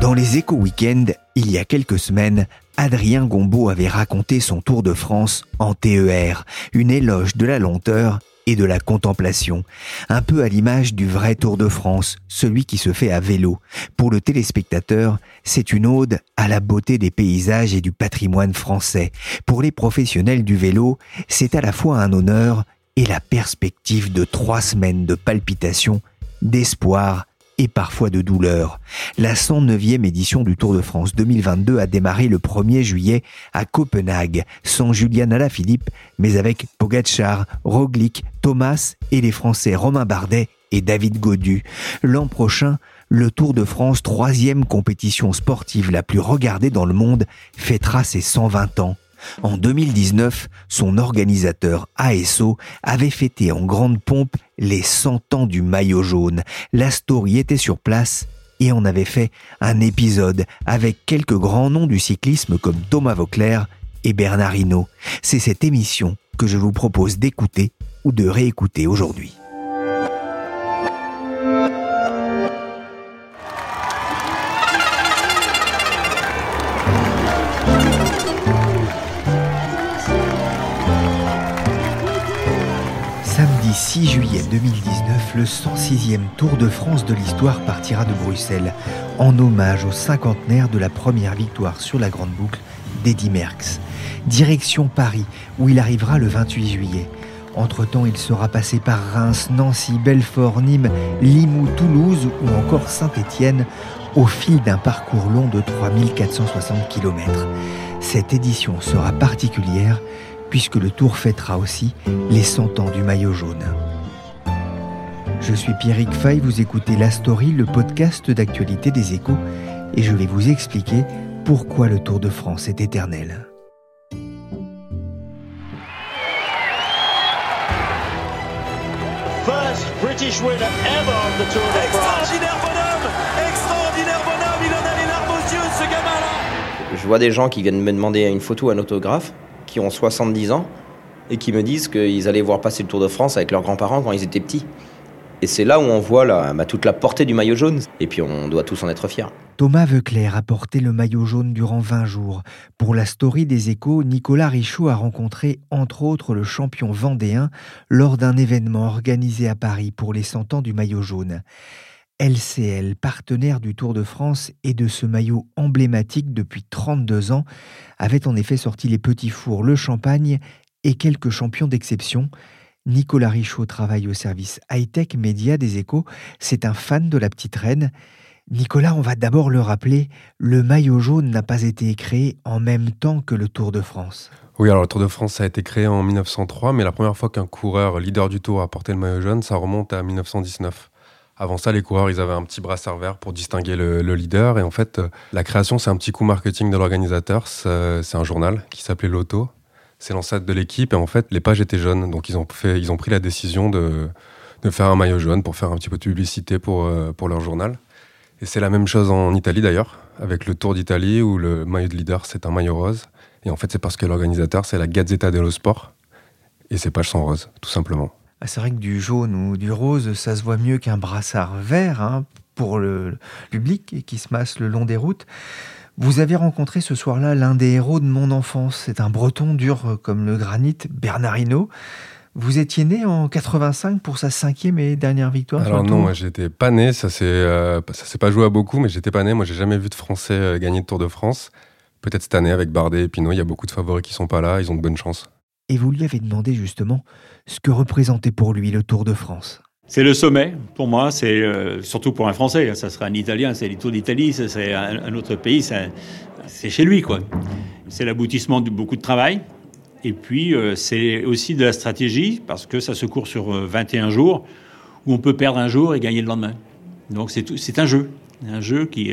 Dans les échos week-end, il y a quelques semaines, Adrien Gombeau avait raconté son Tour de France en TER, une éloge de la lenteur et de la contemplation, un peu à l'image du vrai Tour de France, celui qui se fait à vélo. Pour le téléspectateur, c'est une ode à la beauté des paysages et du patrimoine français. Pour les professionnels du vélo, c'est à la fois un honneur et la perspective de trois semaines de palpitations, d'espoir et parfois de douleur. La 109e édition du Tour de France 2022 a démarré le 1er juillet à Copenhague, sans Julian Alaphilippe, mais avec Pogacar, Roglic, Thomas et les Français Romain Bardet et David Godu. L'an prochain, le Tour de France, troisième compétition sportive la plus regardée dans le monde, fêtera ses 120 ans. En 2019, son organisateur ASO avait fêté en grande pompe les 100 ans du maillot jaune. La story était sur place et on avait fait un épisode avec quelques grands noms du cyclisme comme Thomas Vauclair et Bernard Hinault. C'est cette émission que je vous propose d'écouter ou de réécouter aujourd'hui. 6 juillet 2019, le 106e Tour de France de l'histoire partira de Bruxelles en hommage au cinquantenaire de la première victoire sur la Grande Boucle d'Eddy Merckx. Direction Paris, où il arrivera le 28 juillet. Entre-temps, il sera passé par Reims, Nancy, Belfort, Nîmes, Limoux, Toulouse ou encore Saint-Étienne au fil d'un parcours long de 3460 km. Cette édition sera particulière puisque le Tour fêtera aussi les 100 ans du maillot jaune. Je suis Pierrick Fay, vous écoutez La Story, le podcast d'actualité des échos, et je vais vous expliquer pourquoi le Tour de France est éternel. First British winner ever of the Tour de France. Extraordinaire bonhomme Extraordinaire bonhomme Il en a les larmes aux yeux, ce gamin-là Je vois des gens qui viennent me demander une photo, un autographe, qui ont 70 ans et qui me disent qu'ils allaient voir passer le Tour de France avec leurs grands-parents quand ils étaient petits. Et c'est là où on voit bah, toute la portée du maillot jaune. Et puis on doit tous en être fiers. Thomas Veuclair a porté le maillot jaune durant 20 jours. Pour la story des échos, Nicolas Richaud a rencontré entre autres le champion vendéen lors d'un événement organisé à Paris pour les 100 ans du maillot jaune. LCL, partenaire du Tour de France et de ce maillot emblématique depuis 32 ans, avait en effet sorti les petits fours, le champagne et quelques champions d'exception. Nicolas Richaud travaille au service high-tech média des échos. C'est un fan de la petite reine. Nicolas, on va d'abord le rappeler, le maillot jaune n'a pas été créé en même temps que le Tour de France. Oui, alors le Tour de France a été créé en 1903, mais la première fois qu'un coureur leader du Tour a porté le maillot jaune, ça remonte à 1919. Avant ça, les coureurs, ils avaient un petit brassard vert pour distinguer le, le leader. Et en fait, euh, la création, c'est un petit coup marketing de l'organisateur. C'est c'est un journal qui s'appelait L'Auto. C'est l'ancêtre de l'équipe. Et en fait, les pages étaient jaunes. Donc, ils ont, fait, ils ont pris la décision de, de faire un maillot jaune pour faire un petit peu de publicité pour, euh, pour leur journal. Et c'est la même chose en Italie d'ailleurs, avec le Tour d'Italie où le maillot de leader, c'est un maillot rose. Et en fait, c'est parce que l'organisateur, c'est la Gazzetta dello Sport. Et ces pages sont roses, tout simplement. Ah, C'est vrai que du jaune ou du rose, ça se voit mieux qu'un brassard vert hein, pour le public qui se masse le long des routes. Vous avez rencontré ce soir-là l'un des héros de mon enfance. C'est un breton dur comme le granit, Bernard Hinault. Vous étiez né en 85 pour sa cinquième et dernière victoire Alors non, moi j'étais pas né, ça s'est euh, ça s'est pas joué à beaucoup, mais j'étais pas né. Moi j'ai jamais vu de Français euh, gagner le Tour de France. Peut-être cette année avec Bardet et Pinot, il y a beaucoup de favoris qui sont pas là, ils ont de bonnes chances. Et vous lui avez demandé justement ce que représentait pour lui le Tour de France. C'est le sommet pour moi, c'est euh, surtout pour un Français. Ça serait un Italien, c'est les Tours d'Italie, serait un, un autre pays, c'est c'est chez lui quoi. C'est l'aboutissement de beaucoup de travail. Et puis euh, c'est aussi de la stratégie parce que ça se court sur euh, 21 jours où on peut perdre un jour et gagner le lendemain. Donc c'est un jeu, un jeu qui,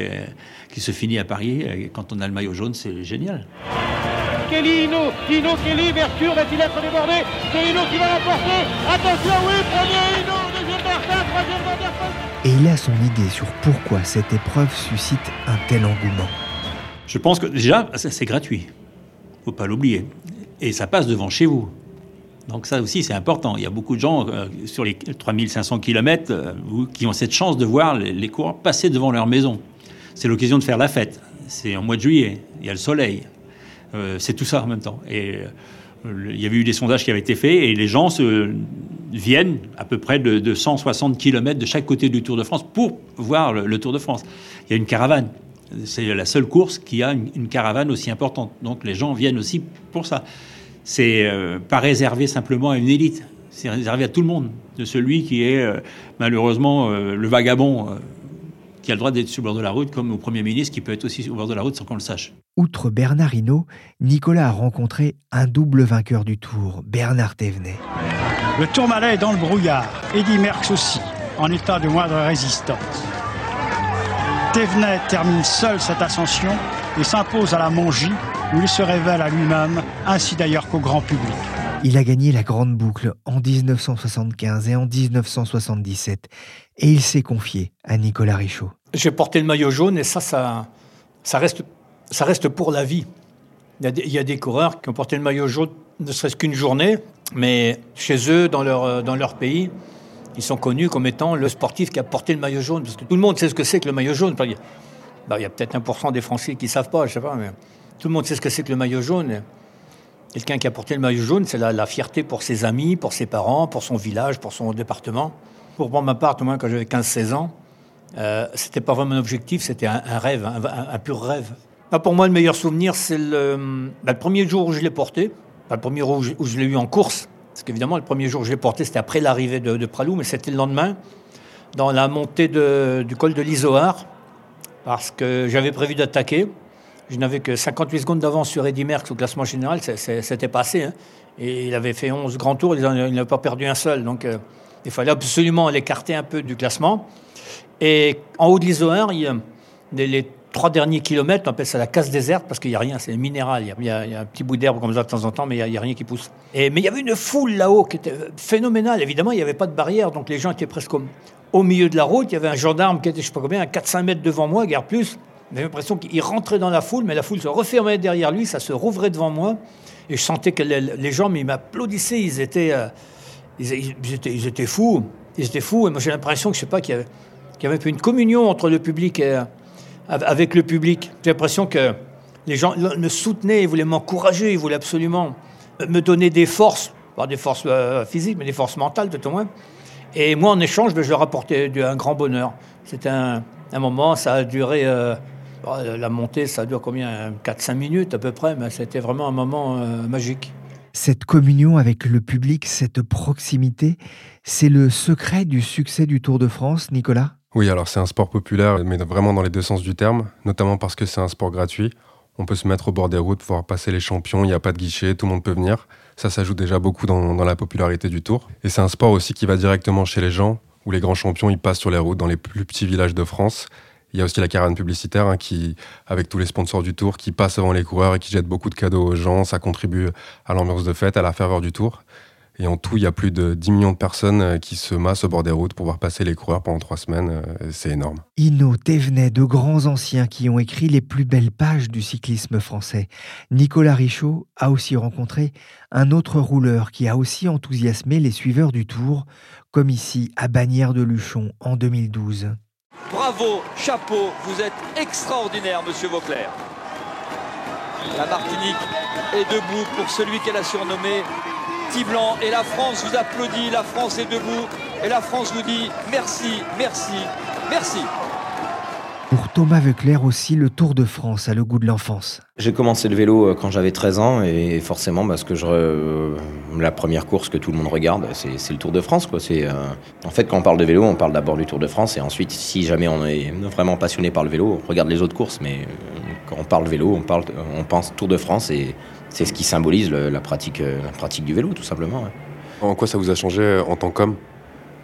se finit à Paris. Quand on a le maillot jaune, c'est génial. Kelly, Hino, Hino, Kelly, Mercure va-t-il être débordé C'est Hino qui va l'emporter Attention, oui, premier Hino, deuxième Martin, troisième Vanderpool Et il a son idée sur pourquoi cette épreuve suscite un tel engouement. Je pense que déjà, c'est gratuit. faut pas l'oublier. Et ça passe devant chez vous. Donc ça aussi, c'est important. Il y a beaucoup de gens euh, sur les 3500 km euh, qui ont cette chance de voir les, les coureurs passer devant leur maison. C'est l'occasion de faire la fête. C'est en mois de juillet. Il y a le soleil. Euh, c'est tout ça en même temps. Et il y avait eu des sondages qui avaient été faits et les gens viennent à peu près de, 160 km de chaque côté du Tour de France pour voir le, Tour de France. Il y a une caravane. C'est la seule course qui a une, caravane aussi importante. Donc les gens viennent aussi pour ça. C'est euh, pas réservé simplement à une élite. C'est réservé à tout le monde. De celui qui est euh, malheureusement le vagabond qui a le droit d'être sur le bord de la route, comme au Premier ministre qui peut être aussi au bord de la route sans qu'on le sache. Outre Bernard Hinault, Nicolas a rencontré un double vainqueur du Tour, Bernard Thévenet. Le Tourmalet est dans le brouillard, Eddy Merckx aussi, en état de moindre résistance. Thévenet termine seul cette ascension et s'impose à la Mongie, où il se révèle à lui-même, ainsi d'ailleurs qu'au grand public. Il a gagné la Grande Boucle en 1975 et en 1977 et il s'est confié à Nicolas Richaud. J'ai porté le maillot jaune et ça, ça, reste, ça reste pour la vie. Il y, a des, coureurs qui ont porté le maillot jaune ne serait-ce qu'une journée, mais chez eux, dans leur, dans leur pays, ils sont connus comme étant le sportif qui a porté le maillot jaune. Parce que tout le monde sait ce que c'est que le maillot jaune. il y a peut-être 1% des Français qui ne savent pas, je sais pas, mais tout le monde sait ce que c'est que le maillot jaune. Quelqu'un qui a porté le maillot jaune, c'est la, fierté pour ses amis, pour ses parents, pour son village, pour son département. Pour prendre ma part, moi, quand j'avais 15-16 ans, euh, c'était pas vraiment un objectif, c'était un, rêve, un, pur rêve. pour moi, le meilleur souvenir, c'est le, bah, premier jour où je l'ai porté, le premier jour où je, l'ai eu en course. Parce qu'évidemment, le premier jour où je l'ai porté, c'était après l'arrivée de, Pralou, mais c'était le lendemain, dans la montée du col de l'Isoar, parce que j'avais prévu d'attaquer. Je n'avais que 58 secondes d'avance sur Eddy Merckx au classement général, c'était passé. Hein. Et il avait fait 11 grands tours, il n'avait pas perdu un seul. Donc euh, il fallait absolument l'écarter un peu du classement. Et en haut de y a les, trois derniers kilomètres, on appelle ça la casse déserte parce qu'il n'y a rien, c'est minéral. Il y, a, un petit bout d'herbe comme ça de temps en temps, mais il n'y a, rien qui pousse. Mais il y avait une foule là-haut qui était phénoménale. Évidemment, il n'y avait pas de barrière, donc les gens étaient presque au, milieu de la route. Il y avait un gendarme qui était, je ne sais pas combien, à 400 mètres devant moi, guère plus. J'avais l'impression qu'il rentrait dans la foule, mais la foule se refermait derrière lui, ça se rouvrait devant moi. Et je sentais que les, gens m'applaudissaient, ils étaient, euh, ils, étaient, ils, étaient, fous. Ils étaient fous. Et moi, j'ai l'impression que, qu'il y, avait, une communion entre le public et, avec le public. J'ai l'impression que les gens me soutenaient, ils voulaient m'encourager, ils voulaient absolument me donner des forces, pas des forces euh, physiques, mais des forces mentales, tout au moins. Et moi, en échange, ben, je leur apportais un grand bonheur. C'était un, moment, ça a duré. Euh, euh, la montée, ça dure combien? 4-5 minutes à peu près, mais c'était vraiment un moment euh, magique. Cette communion avec le public, cette proximité, c'est le secret du succès du Tour de France, Nicolas? Oui, alors c'est un sport populaire, mais vraiment dans les deux sens du terme, notamment parce que c'est un sport gratuit. On peut se mettre au bord des routes, voir passer les champions, il n'y a pas de guichet, tout le monde peut venir. Ça s'ajoute déjà beaucoup dans, dans la popularité du Tour. Et c'est un sport aussi qui va directement chez les gens, où les grands champions, ils passent sur les routes dans les plus petits villages de France. Il y a aussi la caravane publicitaire hein, qui, avec tous les sponsors du Tour, qui passe avant les coureurs et qui jette beaucoup de cadeaux aux gens. Ça contribue à l'ambiance de fête, à la ferveur du Tour. Et en tout, il y a plus de 10 millions de personnes euh, qui se massent au bord des routes pour voir passer les coureurs pendant trois semaines. Euh, c'est énorme. Inno, Thévenet, de grands anciens qui ont écrit les plus belles pages du cyclisme français. Nicolas Richaud a aussi rencontré un autre rouleur qui a aussi enthousiasmé les suiveurs du Tour, comme ici à Bagnères de Luchon en 2012. Bravo, chapeau, vous êtes extraordinaire, monsieur Vauclair. La Martinique est debout pour celui qu'elle a surnommé Tiblan. Et la France vous applaudit, la France est debout. Et la France vous dit merci, merci, merci. Thomas Veuclair aussi, le Tour de France a le goût de l'enfance. J'ai commencé le vélo euh, quand j'avais 13 ans et forcément parce que je, euh, la première course que tout le monde regarde, c'est le Tour de France. Quoi. Euh, en fait, quand on parle de vélo, on parle d'abord du Tour de France et ensuite, si jamais on est vraiment passionné par le vélo, on regarde les autres courses. Mais quand on parle vélo, on, parle, on pense Tour de France et c'est ce qui symbolise la, pratique, la pratique du vélo, tout simplement. En quoi ça vous a changé en tant qu'homme?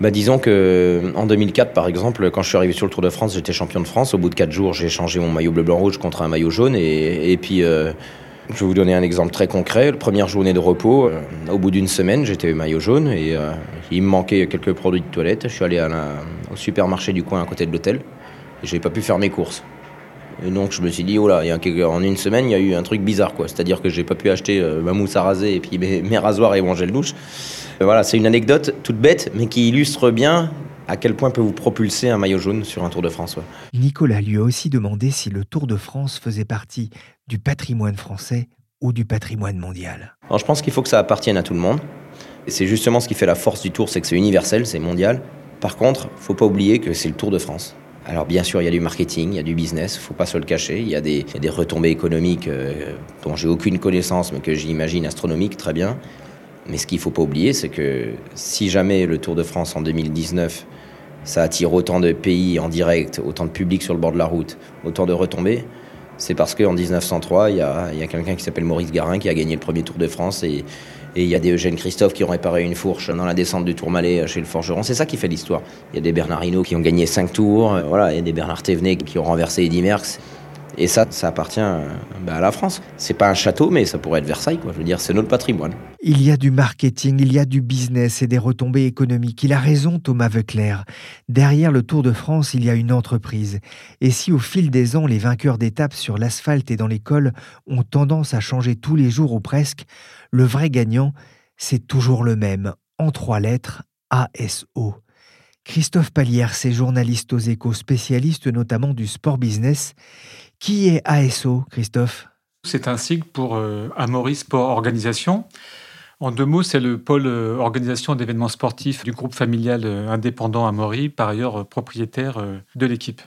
Bah, disons que en 2004, par exemple, quand je suis arrivé sur le Tour de France, j'étais champion de France. Au bout de 4 jours, j'ai changé mon maillot bleu-blanc-rouge contre un maillot jaune. Et, et puis, euh, je vais vous donner un exemple très concret. La première journée de repos, euh, au bout d'une semaine, j'étais maillot jaune et euh, il me manquait quelques produits de toilette. Je suis allé au supermarché du coin à côté de l'hôtel et j'ai pas pu faire mes courses. Et donc je me suis dit, oh là, y a, en une semaine, il y a eu un truc bizarre, quoi. C'est-à-dire que j'ai pas pu acheter euh, ma mousse à raser et puis mes, mes rasoirs et mon gel douche. Euh, voilà, c'est une anecdote toute bête, mais qui illustre bien à quel point peut vous propulser un maillot jaune sur un Tour de France. ouais. Nicolas lui a aussi demandé si le Tour de France faisait partie du patrimoine français ou du patrimoine mondial. Alors je pense qu'il faut que ça appartienne à tout le monde. Et c'est justement ce qui fait la force du Tour, c'est que c'est universel, c'est mondial. Par contre, faut pas oublier que c'est le Tour de France. Alors bien sûr, il y a du marketing, il y a du business, faut pas se le cacher. Il y a des, il y a des retombées économiques euh, dont j'ai aucune connaissance, mais que j'imagine astronomiques, très bien. Mais ce qu'il faut pas oublier, c'est que si jamais le Tour de France en 2019, ça attire autant de pays en direct, autant de public sur le bord de la route, autant de retombées, c'est parce qu'en 1903, il y a, a quelqu'un qui s'appelle Maurice Garin qui a gagné le premier Tour de France et, il y a des Eugène Christophe qui ont réparé une fourche dans la descente du Tourmalet chez le forgeron. C'est ça qui fait l'histoire. Il y a des Bernard Hinault qui ont gagné 5 tours, euh, voilà, il y a des Bernard Thévenet qui ont renversé Eddy Merckx. Et ça, ça appartient euh, bah, à la France. C'est pas un château, mais ça pourrait être Versailles, quoi. Je veux dire, c'est notre patrimoine. Il y a du marketing, il y a du business et des retombées économiques. Il a raison, Thomas Veuclair. Derrière le Tour de France, il y a une entreprise. Et si au fil des ans, les vainqueurs d'étapes sur l'asphalte et dans les cols ont tendance à changer tous les jours ou presque, le vrai gagnant, c'est toujours le même, en trois lettres, ASO. Christophe Palière, c'est journaliste aux échos, spécialiste notamment du sport business. Qui est ASO, Christophe? C'est un sigle pour euh, Amaury Sport Organisation. En deux mots, c'est le pôle euh, organisation d'événements sportifs du groupe familial euh, indépendant Amaury, par ailleurs euh, propriétaire de l'équipe.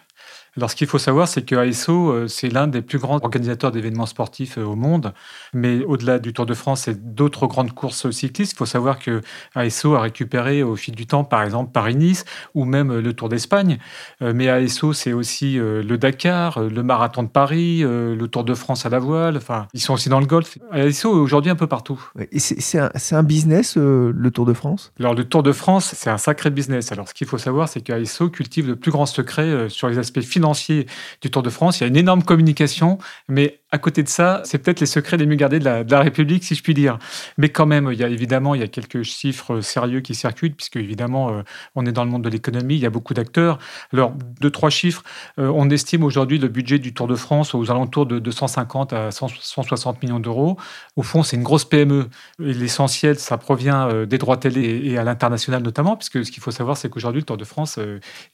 Alors, ce qu'il faut savoir, c'est que ASO, euh, c'est l'un des plus grands organisateurs d'événements sportifs euh, au monde. Mais au-delà du Tour de France et d'autres grandes courses cyclistes, il faut savoir que ASO a récupéré au fil du temps, par exemple, Paris-Nice ou même euh, le Tour d'Espagne. Mais ASO, c'est aussi le Dakar, le Marathon de Paris, le Tour de France à la voile. Enfin, ils sont aussi dans le golf. ASO est aujourd'hui un peu partout. Et c'est- un, un business, le Tour de France? Alors, le Tour de France, c'est un sacré business. Alors, ce qu'il faut savoir, c'est qu'ASO cultive le plus grand secret sur les aspects financiers du Tour de France. Il y a une énorme communication, mais à côté de ça, c'est peut-être les secrets les mieux gardés de la, République, si je puis dire. Mais quand même, il y a évidemment, il y a quelques chiffres sérieux qui circulent, puisque évidemment, euh, on est dans le monde de l'économie, il y a beaucoup d'acteurs. Alors, deux, trois chiffres. Euh, on estime aujourd'hui le budget du Tour de France aux alentours de 250 à 100 160 millions d'euros. Au fond, c'est une grosse PME. L'essentiel, ça provient euh, des droits télé et à l'international notamment, puisque ce qu'il faut savoir, c'est qu'aujourd'hui, le Tour de France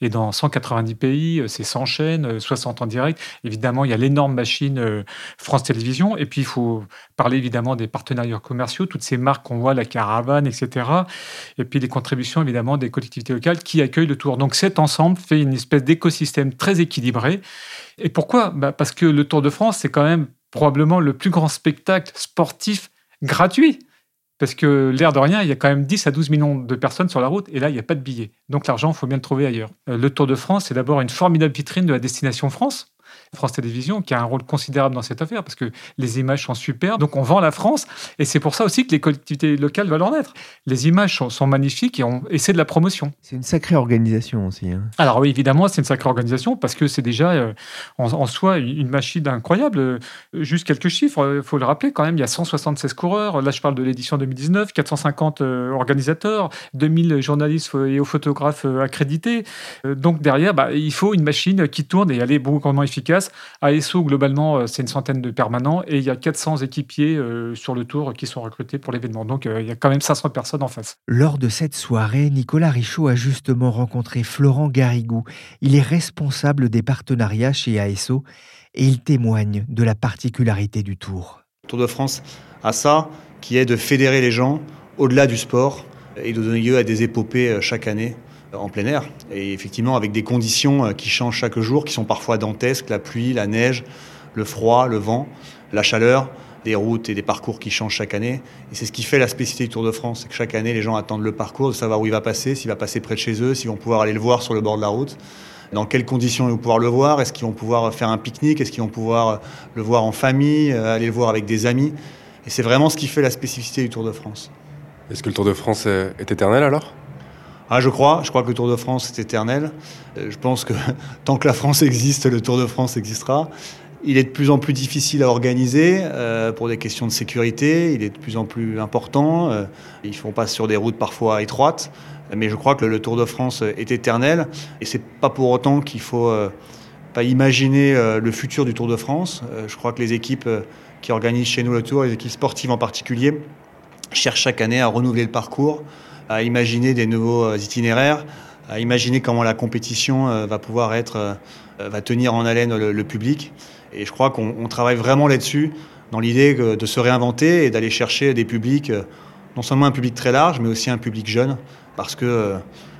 est dans 190 pays, c'est 100 chaînes, euh, 60 en direct. Évidemment, il y a l'énorme machine euh, France Télévisions. Et puis, il faut parler évidemment des partenariats commerciaux, toutes ces marques qu'on voit, la caravane, etc. Et puis, les contributions évidemment des collectivités locales qui accueillent le Tour. Donc, cet ensemble fait une espèce d'écosystème très équilibré. Et pourquoi? Bah, Parce que le Tour de France, c'est quand même probablement le plus grand spectacle sportif gratuit. Parce que l'air de rien, il y a quand même 10 à 12 millions de personnes sur la route et là, il n'y a pas de billets. Donc l'argent, il faut bien le trouver ailleurs. Euh, Le Tour de France, c'est d'abord une formidable vitrine de la destination France. France Télévisions, qui a un rôle considérable dans cette affaire, parce que les images sont superbes. Donc on vend la France, et c'est pour ça aussi que les collectivités locales veulent en être. Les images sont, sont magnifiques et, on- et c'est de la promotion. C'est une sacrée organisation aussi. hein. Alors oui, évidemment, c'est une sacrée organisation parce que c'est déjà euh, en, en soi une machine incroyable. Euh, Juste quelques chiffres, il faut le rappeler quand même, il y a 176 coureurs. Là, je parle de l'édition 2019, 450 euh, organisateurs, 2000 journalistes et photographes euh, accrédités. Euh, donc derrière, bah, il faut une machine qui tourne et elle est beaucoup moins efficace. ASO, globalement, euh, c'est une centaine de permanents et il y a 400 équipiers euh, sur le tour qui sont recrutés pour l'événement. Donc euh, il y a quand même 500 personnes en face. Lors de cette soirée, Nicolas Richaud a justement rencontré Florent Garrigou. Il est responsable des partenariats chez ASO et il témoigne de la particularité du tour. Le Tour de France a ça, qui est de fédérer les gens au-delà du sport et de donner lieu à des épopées chaque année en plein air. Et effectivement, avec des conditions euh, qui changent chaque jour, qui sont parfois dantesques, la pluie, la neige, le froid, le vent, la chaleur, des routes et des parcours qui changent chaque année. Et c'est ce qui fait la spécificité du Tour de France, c'est que chaque année, les gens attendent le parcours, de savoir où il va passer, s'il va passer près de chez eux, s'ils vont pouvoir aller le voir sur le bord de la route dans quelles conditions ils vont pouvoir le voir, est-ce qu'ils vont pouvoir faire un pique-nique, est-ce qu'ils vont pouvoir le voir en famille, euh, aller le voir avec des amis? Et c'est vraiment ce qui fait la spécificité du Tour de France. Est-ce que le Tour de France est éternel alors? Ah, je crois, je crois que le Tour de France est éternel. Euh, je pense que tant que la France existe, le Tour de France existera. Il est de plus en plus difficile à organiser euh, pour des questions de sécurité. Il est de plus en plus important. Euh, ils font pas sur des routes parfois étroites. Mais je crois que le Tour de France est éternel. Et c'est pas pour autant qu'il faut pas imaginer le futur du Tour de France. Je crois que les équipes qui organisent chez nous le Tour, les équipes sportives en particulier, cherchent chaque année à renouveler le parcours, à imaginer des nouveaux euh, itinéraires, à imaginer comment la compétition euh, va pouvoir être, euh, va tenir en haleine le, public. Et je crois qu'on on travaille vraiment là-dessus, dans l'idée de se réinventer et d'aller chercher des publics, non seulement un public très large, mais aussi un public jeune, parce que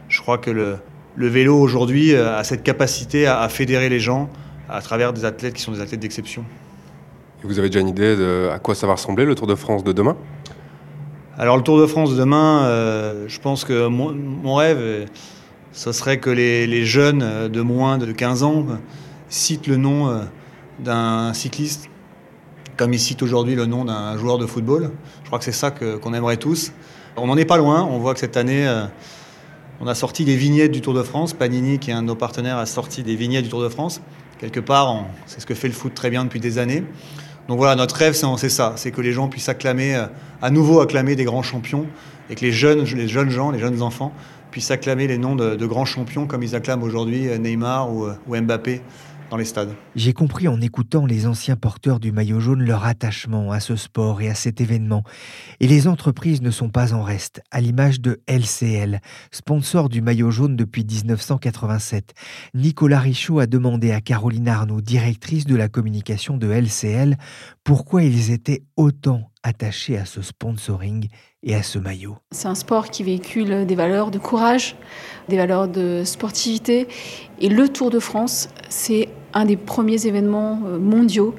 je crois que le, vélo aujourd'hui a cette capacité à, à fédérer les gens à travers des athlètes qui sont des athlètes d'exception. Vous avez déjà une idée de à quoi ça va ressembler le Tour de France de demain? Alors le Tour de France demain, euh, je pense que mon, rêve, euh, ce serait que les, jeunes euh, de moins de 15 ans euh, citent le nom euh, d'un cycliste, comme ils citent aujourd'hui le nom d'un joueur de football. Je crois que c'est ça qu'on aimerait tous. On n'en est pas loin, on voit que cette année, euh, on a sorti les vignettes du Tour de France. Panini, qui est un de nos partenaires, a sorti des vignettes du Tour de France. Quelque part, c'est ce que fait le foot très bien depuis des années. Donc voilà, notre rêve, c'est ça, c'est que les gens puissent acclamer, euh, à nouveau acclamer des grands champions, et que les jeunes, gens, les jeunes enfants, puissent acclamer les noms de, grands champions comme ils acclament aujourd'hui euh, Neymar ou, euh, ou Mbappé les stades. J'ai compris en écoutant les anciens porteurs du maillot jaune leur attachement à ce sport et à cet événement. Et les entreprises ne sont pas en reste, à l'image de LCL, sponsor du maillot jaune depuis 1987. Nicolas Richaud a demandé à Caroline Arnaud, directrice de la communication de LCL, pourquoi ils étaient autant attachés à ce sponsoring et à ce maillot. C'est un sport qui véhicule des valeurs de courage, des valeurs de sportivité. Et le Tour de France, c'est un des premiers événements euh, mondiaux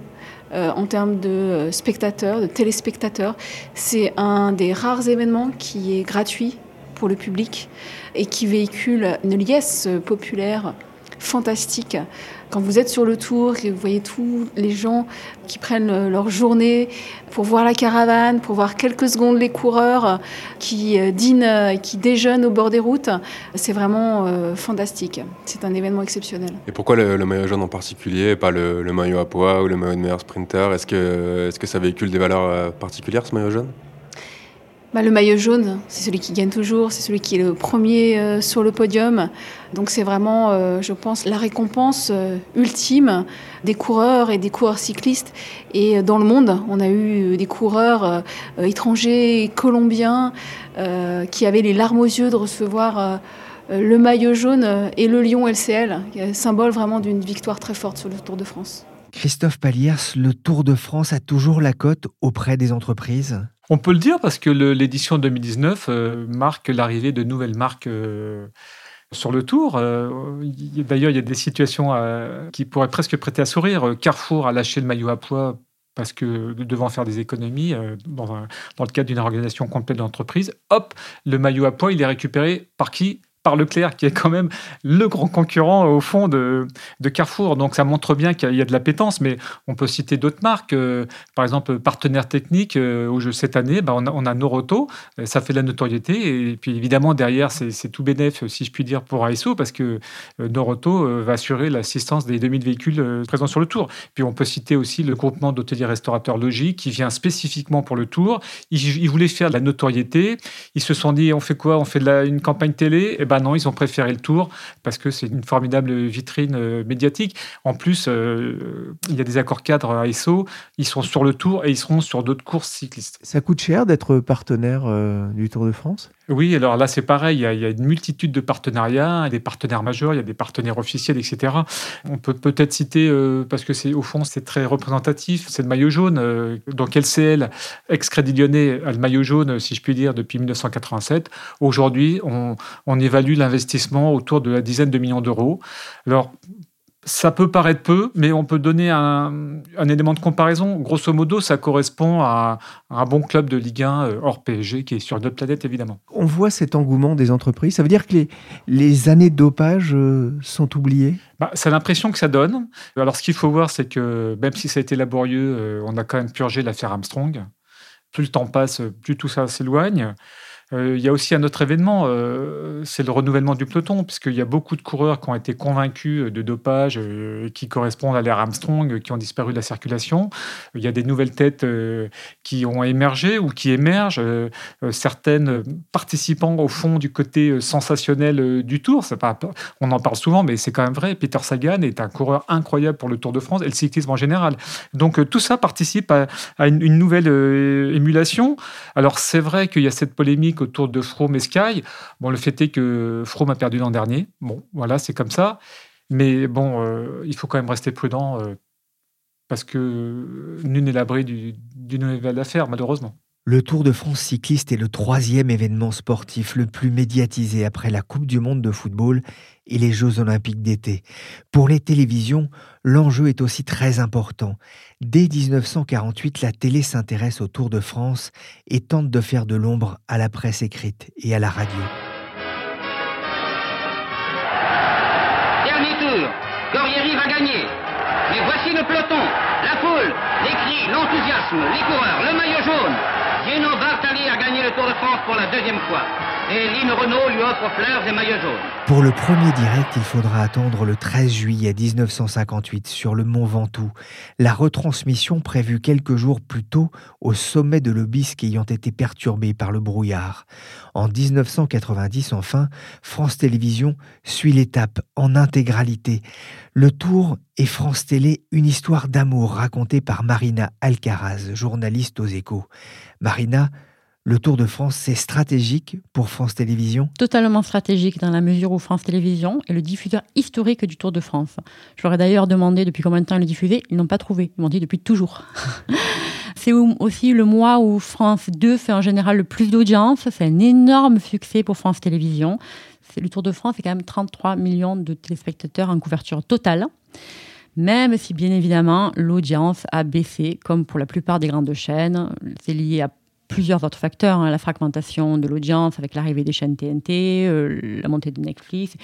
euh, en termes de euh, spectateurs, de téléspectateurs. C'est un des rares événements qui est gratuit pour le public et qui véhicule une liesse populaire fantastique. Quand vous êtes sur le tour, que vous voyez tous les gens qui prennent euh, leur journée pour voir la caravane, pour voir quelques secondes les coureurs euh, qui euh, dînent, qui déjeunent au bord des routes, c'est vraiment euh, fantastique. C'est un événement exceptionnel. Et pourquoi le, le maillot jaune en particulier, et pas le, le maillot à poids ou le maillot de meilleur sprinter? Est-ce que, est que ça véhicule des valeurs particulières, ce maillot jaune? Bah, le maillot jaune, c'est celui qui gagne toujours, c'est celui qui est le premier euh, sur le podium. Donc c'est vraiment, euh, je pense, la récompense euh, ultime des coureurs et des coureurs cyclistes. Et euh, dans le monde, on a eu des coureurs euh, étrangers, colombiens, euh, qui avaient les larmes aux yeux de recevoir le maillot jaune et le lion LCL, symbole vraiment d'une victoire très forte sur le Tour de France. Christophe Paliers, le Tour de France a toujours la cote auprès des entreprises? On peut le dire parce que l'édition 2019 euh, marque l'arrivée de nouvelles marques euh, sur le tour. Euh, D'ailleurs, il y a des situations euh, qui pourraient presque prêter à sourire. Carrefour a lâché le maillot à poids parce que devant faire des économies euh, dans, dans le cadre d'une organisation complète d'entreprise. Hop, le maillot à poids, il est récupéré par qui? Par Leclerc, qui est quand même le grand concurrent au fond de, Carrefour. Donc ça montre bien qu'il y a de l'appétence, mais on peut citer d'autres marques. Euh, par exemple, partenaire technique, euh, au jeu cette année, bah, on, a, on Noroto, euh, ça fait de la notoriété. Et puis évidemment, derrière, c'est tout bénéf, si je puis dire, pour ASO, parce que euh, Noroto euh, va assurer l'assistance des 2000 véhicules euh, présents sur le Tour. Puis on peut citer aussi le groupement d'hôteliers restaurateurs Logique, qui vient spécifiquement pour le Tour. Ils, voulaient faire de la notoriété. Ils se sont dit, on fait quoi? On fait une campagne télé? Et ben non, ils ont préféré le Tour, parce que c'est une formidable vitrine euh, médiatique. En plus, euh, il y a des accords cadres à ASO. Ils sont sur le Tour et ils seront sur d'autres courses cyclistes. Ça coûte cher d'être partenaire euh, du Tour de France? Oui, alors là, c'est pareil. Il y, a, une multitude de partenariats, des partenaires majeurs, il y a des partenaires officiels, etc. On peut peut-être citer, euh, parce que c'est au fond, c'est très représentatif, c'est le maillot jaune. Euh, donc LCL, ex-Crédit Lyonnais, a le maillot jaune, si je puis dire, depuis 1987. Aujourd'hui, on, on évalue l'investissement autour de la dizaine de millions d'euros. Alors, ça peut paraître peu, mais on peut donner un, un élément de comparaison. Grosso modo, ça correspond à, à un bon club de Ligue 1 euh, hors PSG qui est sur notre planète, évidemment. On voit cet engouement des entreprises. Ça veut dire que les, les années de dopage euh, sont oubliées? Bah, c'est l'impression que ça donne. Alors, ce qu'il faut voir, c'est que même si ça a été laborieux, euh, on a quand même purgé l'affaire Armstrong. Plus le temps passe, plus tout ça s'éloigne. Euh, il y a aussi un autre événement, euh, c'est le renouvellement du peloton, puisqu'il y a beaucoup de coureurs qui ont été convaincus de dopage, euh, qui correspondent à l'ère Armstrong, qui ont disparu de la circulation. Il y a des nouvelles têtes qui ont émergé ou qui émergent, certaines participant au fond du côté sensationnel du Tour. On en parle souvent, mais c'est quand même vrai. Peter Sagan est un coureur incroyable pour le Tour de France et le cyclisme en général. Donc tout ça participe à, une, nouvelle émulation. Alors c'est vrai qu'il y a cette polémique autour de Froome et Sky. Bon, le fait est que Froome a perdu l'an dernier. Bon, voilà, c'est comme ça. Mais bon, euh, il faut quand même rester prudent euh, parce que nul n'est l'abri d'une nouvelle affaire, malheureusement. Le Tour de France cycliste est le troisième événement sportif le plus médiatisé après la Coupe du Monde de football et les Jeux olympiques d'été. Pour les télévisions, l'enjeu est aussi très important. Dès 1948, la télé s'intéresse au Tour de France et tente de faire de l'ombre à la presse écrite et à la radio. Dernier tour, Corrieri va gagner. Mais voici le peloton, la foule, les cris, l'enthousiasme, les coureurs, le maillot jaune. Gino Bartali a gagné le Tour de France pour la deuxième fois. Et Lynn Renault lui offre fleurs et maillot jaune. Pour le premier direct, il faudra attendre le 13 juillet 1958 sur le Mont Ventoux. La retransmission prévue quelques jours plus tôt au sommet de l'Obisque ayant été perturbée par le brouillard. En 1990, enfin, France Télévisions suit l'étape en intégralité. Le Tour et France Télé, une histoire d'amour racontée par Marina Alcaraz, journaliste aux échos. Marina, le Tour de France, c'est stratégique pour France Télévisions? Totalement stratégique dans la mesure où France Télévisions est le diffuseur historique du Tour de France. Je leur ai d'ailleurs demandé depuis combien de temps ils le diffusaient. Ils n'ont pas trouvé. Ils m'ont dit depuis toujours. c'est aussi le mois où France 2 fait en général le plus d'audience. C'est un énorme succès pour France Télévisions. Le Tour de France, c'est quand même 33 millions de téléspectateurs en couverture totale même si bien évidemment l'audience a baissé, comme pour la plupart des grandes chaînes. C'est lié à plusieurs autres facteurs, hein, la fragmentation de l'audience avec l'arrivée des chaînes TNT, euh, la montée de Netflix,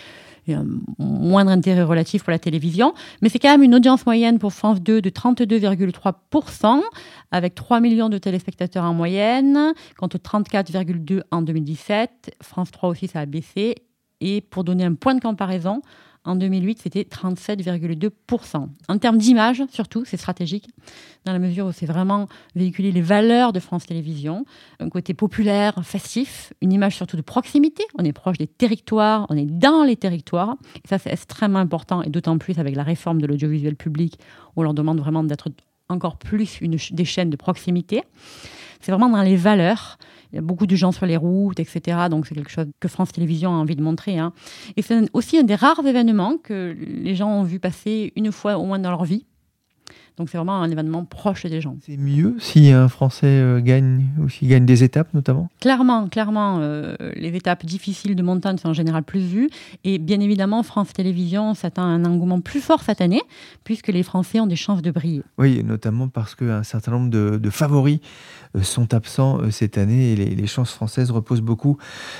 et un moindre intérêt relatif pour la télévision. Mais c'est quand même une audience moyenne pour France 2 de 32,3%, avec 3 millions de téléspectateurs en moyenne, contre 34,2 en 2017. France 3 aussi, ça a baissé. Et pour donner un point de comparaison, en 2008, c'était 37,2%. En termes d'image, surtout, c'est stratégique, dans la mesure où c'est vraiment véhiculer les valeurs de France Télévisions, un côté populaire, festif, une image surtout de proximité. On est proche des territoires, on est dans les territoires. Et ça, c'est extrêmement important, et d'autant plus avec la réforme de l'audiovisuel public, où on leur demande vraiment d'être encore plus une, des chaînes de proximité. C'est vraiment dans les valeurs. Il y a beaucoup de gens sur les routes, etc. Donc c'est quelque chose que France Télévisions a envie de montrer. Hein. Et c'est aussi un des rares événements que les gens ont vu passer une fois au moins dans leur vie. Donc c'est vraiment un événement proche des gens. C'est mieux si un Français euh, gagne ou s'il gagne des étapes notamment? Clairement, clairement. Euh, les étapes difficiles de montagne sont en général plus vues. Et bien évidemment, France Télévisions s'attend à un engouement plus fort cette année, puisque les Français ont des chances de briller. Oui, notamment parce qu'un certain nombre de, favoris sont absents cette année et les, chances françaises reposent beaucoup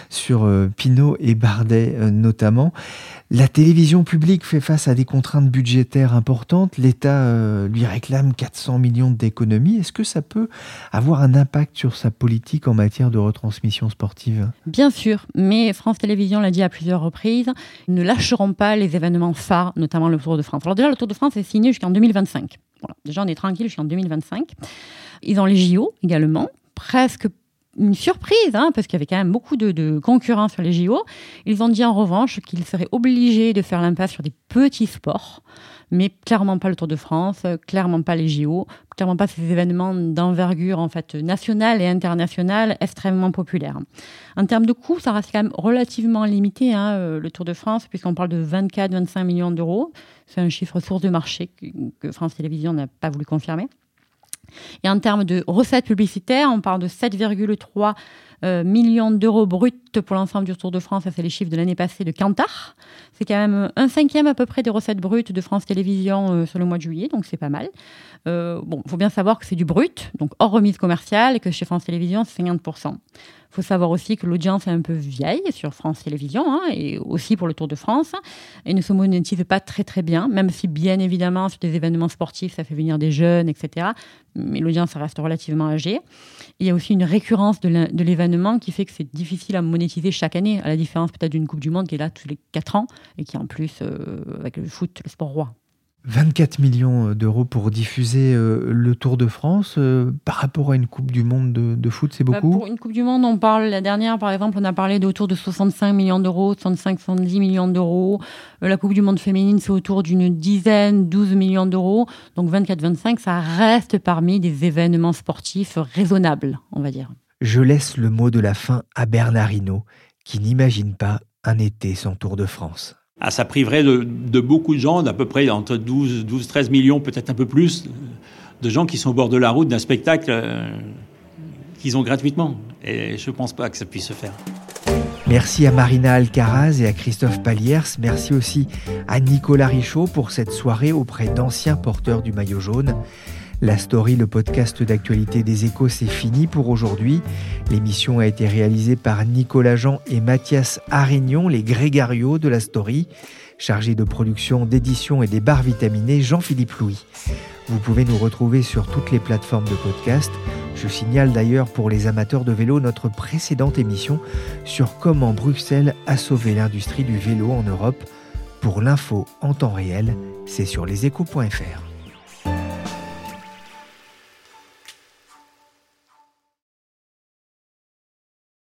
sur Pinot et Bardet notamment. La télévision publique fait face à des contraintes budgétaires importantes. L'État lui réclame 400 millions d'économies. Est-ce que ça peut avoir un impact sur sa politique en matière de retransmission sportive? Bien sûr, mais France Télévisions l'a dit à plusieurs reprises, ils ne lâcheront pas les événements phares, notamment le Tour de France. Alors déjà, le Tour de France est signé jusqu'en 2025. Voilà, déjà, on est tranquille jusqu'en 2025. Ils ont les JO également, presque une surprise, hein, parce qu'il y avait quand même beaucoup de, de, concurrents sur les JO. Ils ont dit en revanche qu'ils seraient obligés de faire l'impasse sur des petits sports, mais clairement pas le Tour de France, clairement pas les JO, clairement pas ces événements d'envergure en fait nationale et internationale extrêmement populaires. En termes de coûts, ça reste quand même relativement limité, hein, euh, le Tour de France, puisqu'on parle de 24-25 millions d'euros. C'est un chiffre source de marché que France Télévisions n'a pas voulu confirmer. Et en termes de recettes publicitaires, on parle de 7,3 euh, millions d'euros bruts pour l'ensemble du Tour de France. Ça, c'est les chiffres de l'année passée de Kantar. C'est quand même un cinquième à peu près des recettes brutes de France Télévisions euh, sur le mois de juillet, donc c'est pas mal. Euh, bon, il faut bien savoir que c'est du brut, donc hors remise commerciale, et que chez France Télévisions, c'est 50%. Il faut savoir aussi que l'audience est un peu vieille sur France Télévisions hein, et aussi pour le Tour de France et ne se monétise pas très très bien, même si bien évidemment sur des événements sportifs ça fait venir des jeunes, etc. Mais l'audience reste relativement âgée. Il y a aussi une récurrence de l'événement qui fait que c'est difficile à monétiser chaque année, à la différence peut-être d'une Coupe du Monde qui est là tous les 4 ans et qui en plus, euh, avec le foot, le sport roi. 24 millions d'euros pour diffuser euh, le Tour de France euh, par rapport à une Coupe du Monde de, foot, c'est bah, beaucoup Pour une Coupe du Monde, on parle, la dernière par exemple, on a parlé d'autour de 65 millions d'euros, 65-70 millions d'euros. Euh, la Coupe du Monde féminine, c'est autour d'une dizaine, 12 millions d'euros. Donc 24-25, ça reste parmi des événements sportifs raisonnables, on va dire. Je laisse le mot de la fin à Bernard Hinault, qui n'imagine pas un été sans Tour de France. Ah, ça priverait de, beaucoup de gens, d'à peu près entre 12, 12 13 millions, peut-être un peu plus, de gens qui sont au bord de la route d'un spectacle euh, qu'ils ont gratuitement. Et je ne pense pas que ça puisse se faire. Merci à Marina Alcaraz et à Christophe Paliers. Merci aussi à Nicolas Richaud pour cette soirée auprès d'anciens porteurs du maillot jaune. La story, le podcast d'actualité des échos, c'est fini pour aujourd'hui. L'émission a été réalisée par Nicolas Jean et Mathias Arignon, les grégarios de la story. Chargé de production, d'édition et des barres vitaminées, Jean-Philippe Louis. Vous pouvez nous retrouver sur toutes les plateformes de podcast. Je signale d'ailleurs pour les amateurs de vélo notre précédente émission sur comment Bruxelles a sauvé l'industrie du vélo en Europe. Pour l'info en temps réel, c'est sur leséchos.fr.